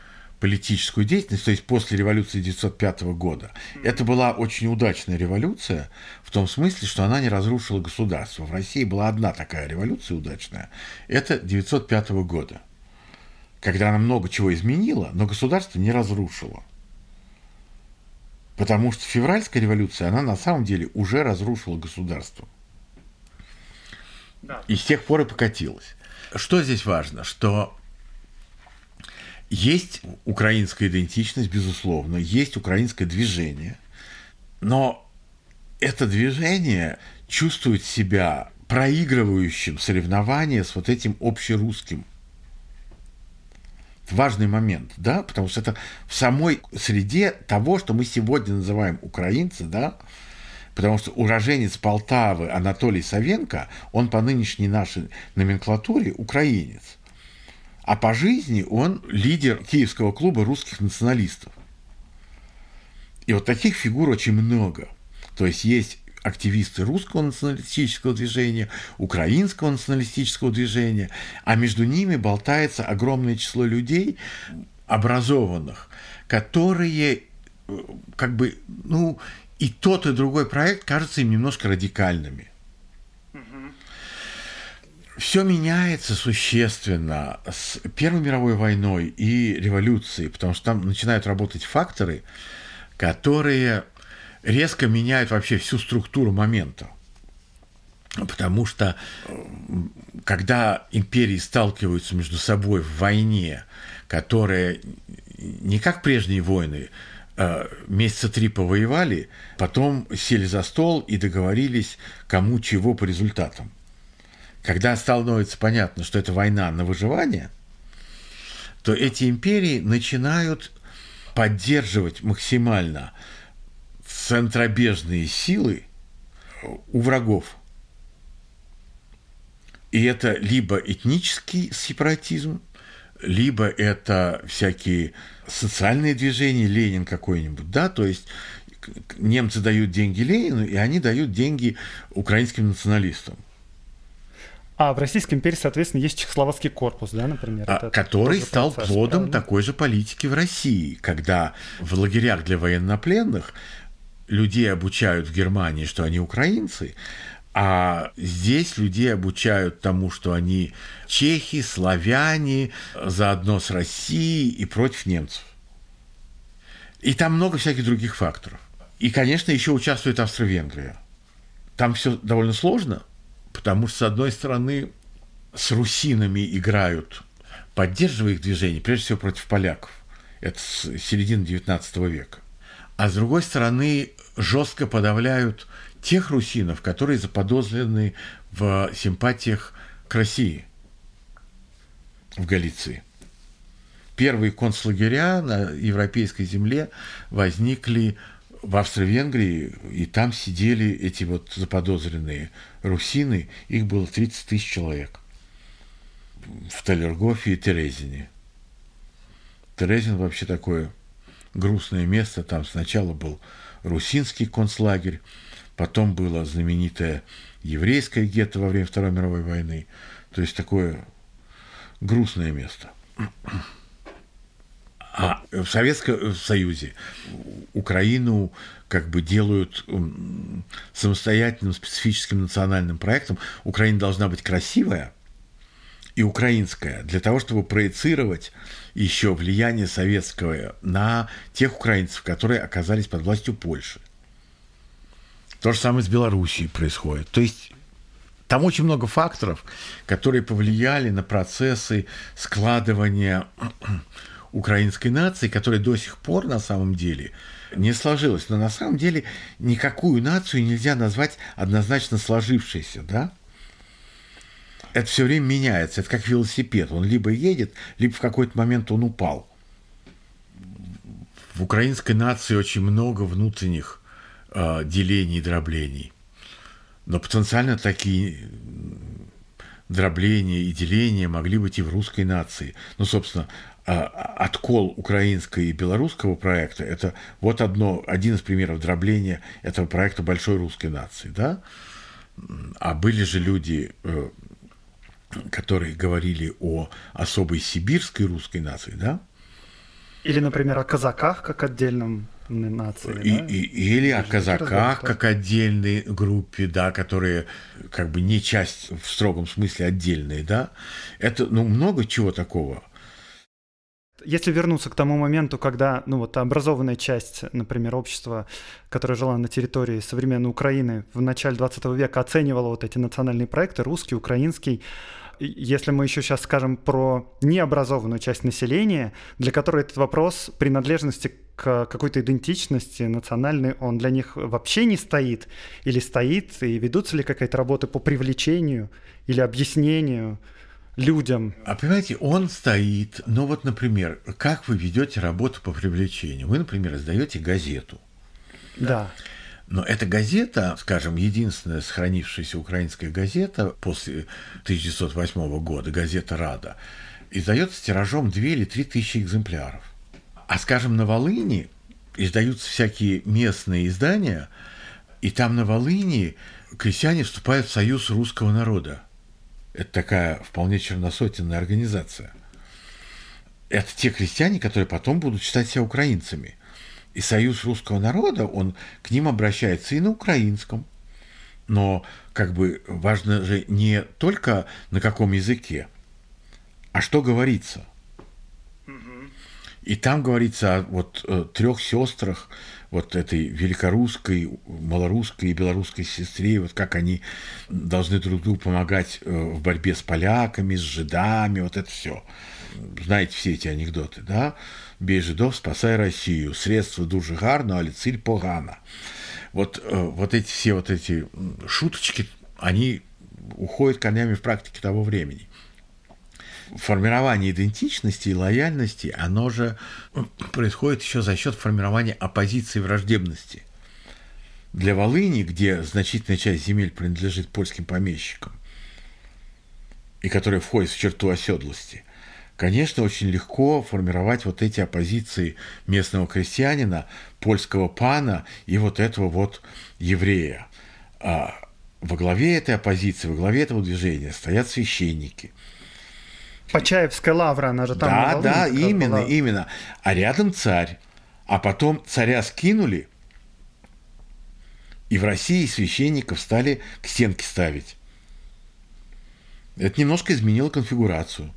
политическую деятельность, то есть после революции 1905 года. Это была очень удачная революция в том смысле, что она не разрушила государство. В России была одна такая революция удачная. Это 1905 года, когда она много чего изменила, но государство не разрушило. Потому что февральская революция, она на самом деле уже разрушила государство. И с тех пор и покатилась. Что здесь важно? Что есть украинская идентичность, безусловно, есть украинское движение, но это движение чувствует себя проигрывающим соревнования с вот этим общерусским. Важный момент, да, потому что это в самой среде того, что мы сегодня называем украинцы, да, потому что уроженец Полтавы Анатолий Савенко, он по нынешней нашей номенклатуре украинец – а по жизни он лидер Киевского клуба русских националистов. И вот таких фигур очень много. То есть есть активисты русского националистического движения, украинского националистического движения, а между ними болтается огромное число людей, образованных, которые э, как бы, ну, и тот, и другой проект кажется им немножко радикальными все меняется существенно с Первой мировой войной и революцией, потому что там начинают работать факторы, которые резко меняют вообще всю структуру момента. Потому что когда империи сталкиваются между собой в войне, которая не как прежние войны, э, месяца три повоевали, потом сели за стол и договорились, кому чего по результатам. Когда становится понятно, что это война на выживание, то эти империи начинают поддерживать максимально центробежные силы у врагов. И это либо этнический сепаратизм, либо это всякие социальные движения, Ленин какой-нибудь, да, то есть немцы дают деньги Ленину, и они дают деньги украинским националистам. А в Российской империи, соответственно, есть Чехословацкий корпус, да, например? А, который стал процесс, плодом правильно? такой же политики в России, когда в лагерях для военнопленных людей обучают в Германии, что они украинцы, а здесь людей обучают тому, что они чехи, славяне, заодно с Россией и против немцев. И там много всяких других факторов. И, конечно, еще участвует Австро-Венгрия. Там все довольно сложно, потому что, с одной стороны, с русинами играют, поддерживая их движение, прежде всего против поляков. Это с середины XIX века. А с другой стороны, жестко подавляют тех русинов, которые заподозрены в симпатиях к России в Галиции. Первые концлагеря на европейской земле возникли в Австро-Венгрии, и там сидели эти вот заподозренные русины, их было 30 тысяч человек в Талергофе и Терезине. Терезин вообще такое грустное место, там сначала был русинский концлагерь, Потом было знаменитое еврейское гетто во время Второй мировой войны. То есть такое грустное место. А в Советском Союзе Украину как бы делают самостоятельным специфическим национальным проектом. Украина должна быть красивая и украинская для того, чтобы проецировать еще влияние советского на тех украинцев, которые оказались под властью Польши. То же самое с Белоруссией происходит. То есть там очень много факторов, которые повлияли на процессы складывания украинской нации, которая до сих пор на самом деле не сложилась. Но на самом деле никакую нацию нельзя назвать однозначно сложившейся, да? Это все время меняется. Это как велосипед. Он либо едет, либо в какой-то момент он упал. В украинской нации очень много внутренних э, делений и дроблений. Но потенциально такие дробления и деления могли быть и в русской нации. Ну, собственно, откол украинского и белорусского проекта – это вот одно, один из примеров дробления этого проекта большой русской нации. Да? А были же люди, э, которые говорили о особой сибирской русской нации, да? Или, например, о казаках как отдельном нации. И, да? и, или о казаках как отдельной группе, да, которые как бы не часть в строгом смысле отдельные, да. Это, ну, много чего такого. Если вернуться к тому моменту, когда, ну вот, образованная часть, например, общества, которая жила на территории современной Украины в начале 20 века, оценивала вот эти национальные проекты, русский, украинский, если мы еще сейчас скажем про необразованную часть населения, для которой этот вопрос принадлежности к какой-то идентичности национальной, он для них вообще не стоит или стоит, и ведутся ли какая-то работа по привлечению или объяснению людям. А понимаете, он стоит, ну вот, например, как вы ведете работу по привлечению? Вы, например, издаете газету. Да. Но эта газета, скажем, единственная сохранившаяся украинская газета после 1908 года, газета «Рада», издается тиражом 2 или 3 тысячи экземпляров. А, скажем, на Волыни издаются всякие местные издания, и там на Волыни крестьяне вступают в союз русского народа. Это такая вполне черносотенная организация. Это те крестьяне, которые потом будут считать себя украинцами – и Союз русского народа, он к ним обращается и на украинском, Но как бы важно же не только на каком языке, а что говорится. И там говорится о вот э, трех сестрах, вот этой великорусской, малорусской и белорусской сестре, вот как они должны друг другу помогать э, в борьбе с поляками, с жидами, вот это все. Знаете все эти анекдоты, да? Бей жидов, спасай Россию, средства дуже гарно, але циль погана. Вот, э, вот эти все вот эти шуточки, они уходят корнями в практике того времени формирование идентичности и лояльности, оно же происходит еще за счет формирования оппозиции и враждебности. Для Волыни, где значительная часть земель принадлежит польским помещикам, и которая входит в черту оседлости, конечно, очень легко формировать вот эти оппозиции местного крестьянина, польского пана и вот этого вот еврея. А во главе этой оппозиции, во главе этого движения стоят священники – Почаевская лавра, она же там. Да, да, именно, была. именно. А рядом царь. А потом царя скинули, и в России священников стали к стенке ставить. Это немножко изменило конфигурацию.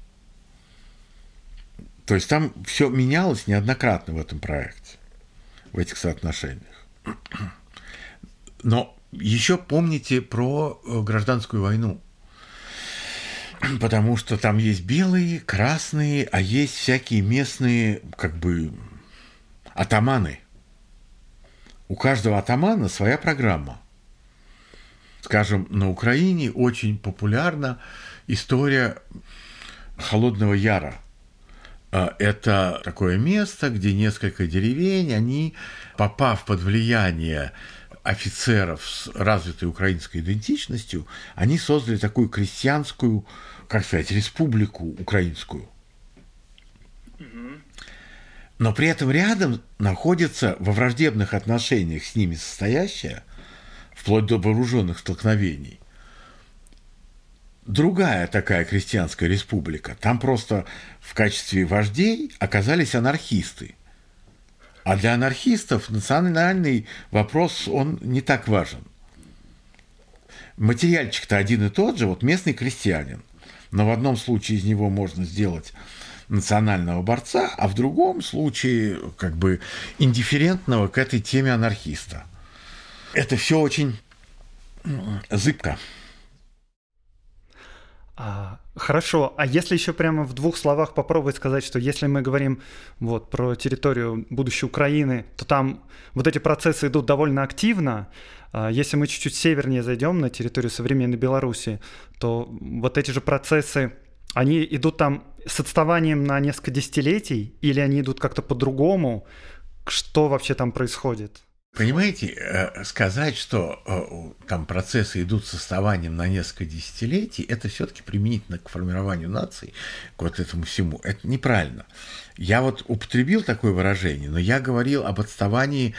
То есть там все менялось неоднократно в этом проекте, в этих соотношениях. Но еще помните про э, гражданскую войну [CLEARS THROAT] потому что там есть белые, красные, а есть всякие местные, как бы, атаманы. У каждого атамана своя программа. Скажем, на Украине очень популярна история Холодного Яра. А, это такое место, где несколько деревень, они, попав под влияние офицеров с развитой украинской идентичностью, они создали такую крестьянскую как сказать, республику украинскую. Но при этом рядом находится во враждебных отношениях с ними состоящая, вплоть до вооруженных столкновений, другая такая крестьянская республика. Там просто в качестве вождей оказались анархисты. А для анархистов национальный вопрос, он не так важен. Материальчик-то один и тот же, вот местный крестьянин – но в одном случае из него можно сделать национального борца, а в другом случае как бы индифферентного к этой теме анархиста. Это все очень зыбко. А, хорошо, а если еще прямо в двух словах попробовать сказать, что если мы говорим вот про территорию будущей Украины, то там вот эти процессы идут довольно активно. А если мы чуть-чуть севернее зайдем на территорию современной Беларуси, то вот эти же процессы, они идут там с отставанием на несколько десятилетий или они идут как-то по-другому? Что вообще там происходит? Понимаете, э, сказать, что э, там процессы идут с отставанием на несколько десятилетий, это все-таки применительно к формированию наций, к вот этому всему. Это неправильно. Я вот употребил такое выражение, но я говорил об отставании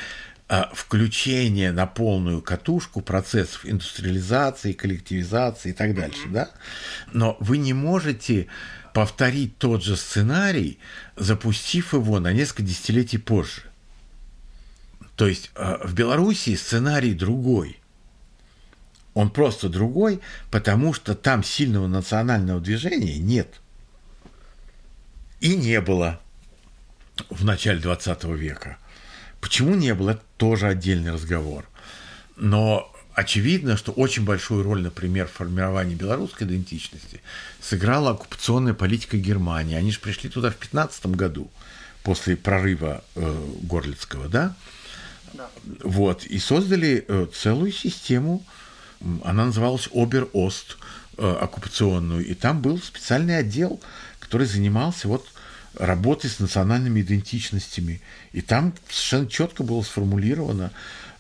э, включения на полную катушку процессов индустриализации, коллективизации и так дальше, да? Но вы не можете повторить тот же сценарий, запустив его на несколько десятилетий позже. То есть э, в Белоруссии сценарий другой. Он просто другой, потому что там сильного национального движения нет. И не было в начале 20 века. Почему не было, это тоже отдельный разговор. Но очевидно, что очень большую роль, например, в формировании белорусской идентичности сыграла оккупационная политика Германии. Они же пришли туда в 15 году, после прорыва э, Горлицкого, да? Вот, и создали э, целую систему, она называлась Обер-Ост, э, оккупационную, и там был специальный отдел, который занимался вот работой с национальными идентичностями. И там совершенно четко было сформулировано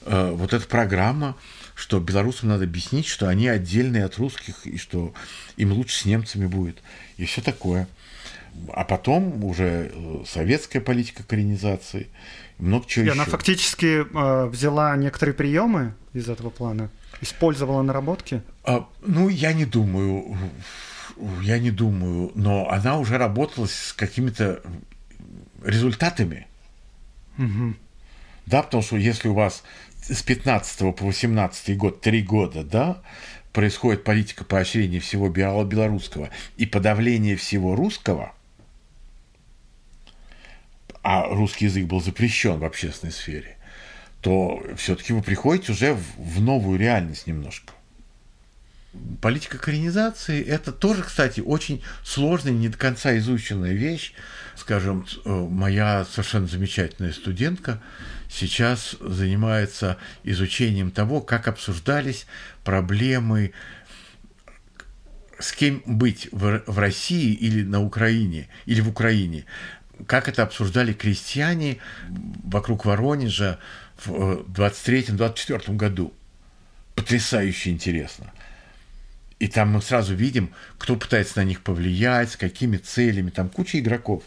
э, вот эта программа, что белорусам надо объяснить, что они отдельные от русских, и что им лучше с немцами будет, и все такое. А потом уже советская политика коренизации – много чего и еще. она фактически э, взяла некоторые приемы из этого плана, использовала наработки? А, ну, я не думаю, я не думаю, но она уже работала с какими-то результатами. Угу. Да, потому что если у вас с 15 по 18 год, три года, да, происходит политика поощрения всего белорусского и подавления всего русского, а русский язык был запрещен в общественной сфере, то все-таки вы приходите уже в, в новую реальность немножко. Политика коренизации – это тоже, кстати, очень сложная, не до конца изученная вещь. Скажем, э, моя совершенно замечательная студентка сейчас занимается изучением того, как обсуждались проблемы с кем быть в, в России или на Украине, или в Украине. Как это обсуждали крестьяне вокруг Воронежа в 23-24 э, году. Потрясающе интересно. И там мы сразу видим, кто пытается на них повлиять, с какими целями. Там куча игроков.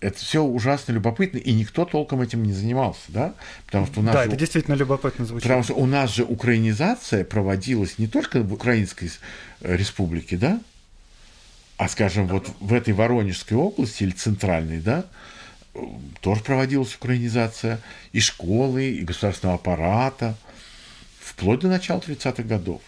Это все ужасно любопытно, и никто толком этим не занимался, да? Потому что у нас да, же, это действительно любопытно звучит. Потому что у нас же украинизация проводилась не только в Украинской э, республике, да? А, скажем, вот в этой Воронежской области или центральной, да, тоже проводилась украинизация и школы, и государственного аппарата, вплоть до начала 30-х годов.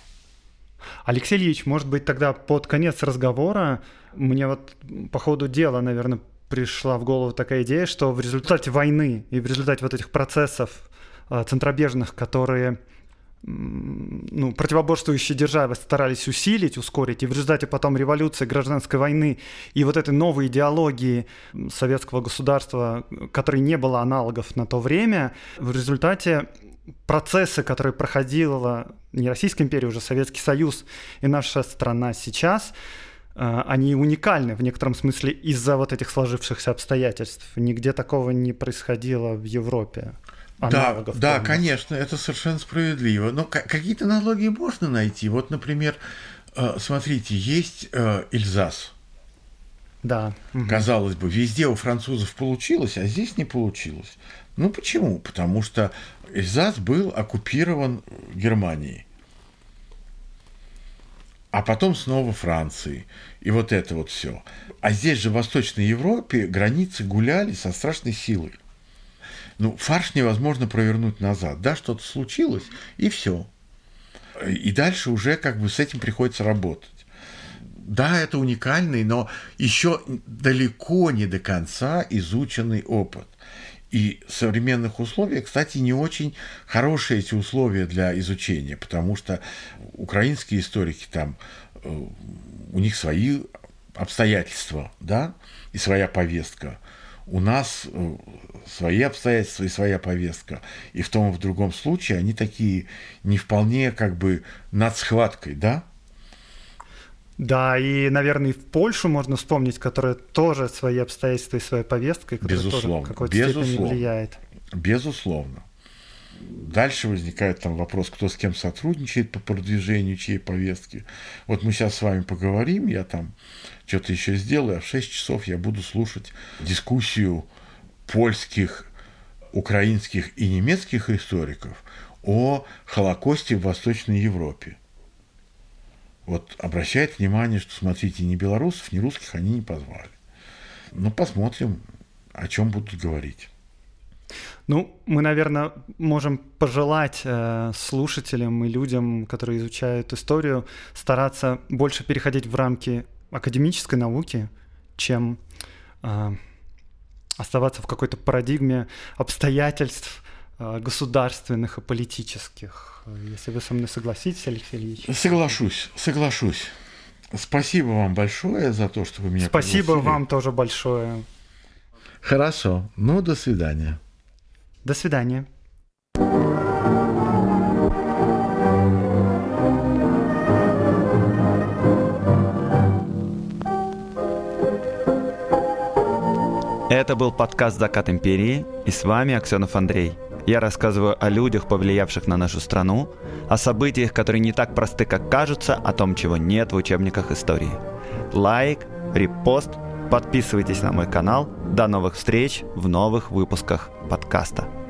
Алексей Ильич, может быть, тогда под конец разговора мне вот по ходу дела, наверное, пришла в голову такая идея, что в результате войны и в результате вот этих процессов э, центробежных, которые ну, противоборствующие державы старались усилить, ускорить, и в результате потом революции, гражданской войны и вот этой новой идеологии советского государства, которой не было аналогов на то время, в результате процессы, которые проходила не Российская империя, уже Советский Союз и наша страна сейчас, э, они уникальны в некотором смысле из-за вот этих сложившихся обстоятельств. Нигде такого не происходило в Европе. Да, да, конечно, это совершенно справедливо. Но какие-то аналогии можно найти. Вот, например, э, смотрите, есть э, Эльзас. Да. Казалось бы, везде у французов получилось, а здесь не получилось. Ну почему? Потому что Эльзас был оккупирован Германией. А потом снова Францией. И вот это вот все. А здесь же в Восточной Европе границы гуляли со страшной силой. Ну, фарш невозможно провернуть назад. Да, что-то случилось, и все. И дальше уже как бы с этим приходится работать. Да, это уникальный, но еще далеко не до конца изученный опыт. И в современных условиях, кстати, не очень хорошие эти условия для изучения, потому что украинские историки там, э, у них свои обстоятельства, да, и своя повестка. У нас э, свои обстоятельства и своя повестка. И в том и в другом случае они такие не вполне как бы над схваткой, да, да, и, наверное, и в Польшу можно вспомнить, которая тоже свои обстоятельства и своей повесткой, которая Безусловно. тоже в какой-то Безусловно. степени влияет. Безусловно. Дальше возникает там вопрос, кто с кем сотрудничает по продвижению чьей повестки. Вот мы сейчас с вами поговорим, я там что-то еще сделаю, а в 6 часов я буду слушать дискуссию польских, украинских и немецких историков о Холокосте в Восточной Европе вот обращает внимание, что, смотрите, ни белорусов, ни русских они не позвали. Ну, посмотрим, о чем будут говорить. Ну, мы, наверное, можем пожелать э, слушателям и людям, которые изучают историю, стараться больше переходить в рамки академической науки, чем э, оставаться в какой-то парадигме обстоятельств э, государственных и политических. Если вы со мной согласитесь, Алексей Ильич. Соглашусь, соглашусь. Спасибо вам большое за то, что вы меня Спасибо пригласили. вам тоже большое. Хорошо. Ну, до свидания. До свидания. Это был подкаст «Закат империи» и с вами Аксенов Андрей. Я рассказываю о людях, повлиявших на нашу страну, о событиях, которые не так просты, как кажутся, о том, чего нет в учебниках истории. Лайк, репост, подписывайтесь на мой канал. До новых встреч в новых выпусках подкаста.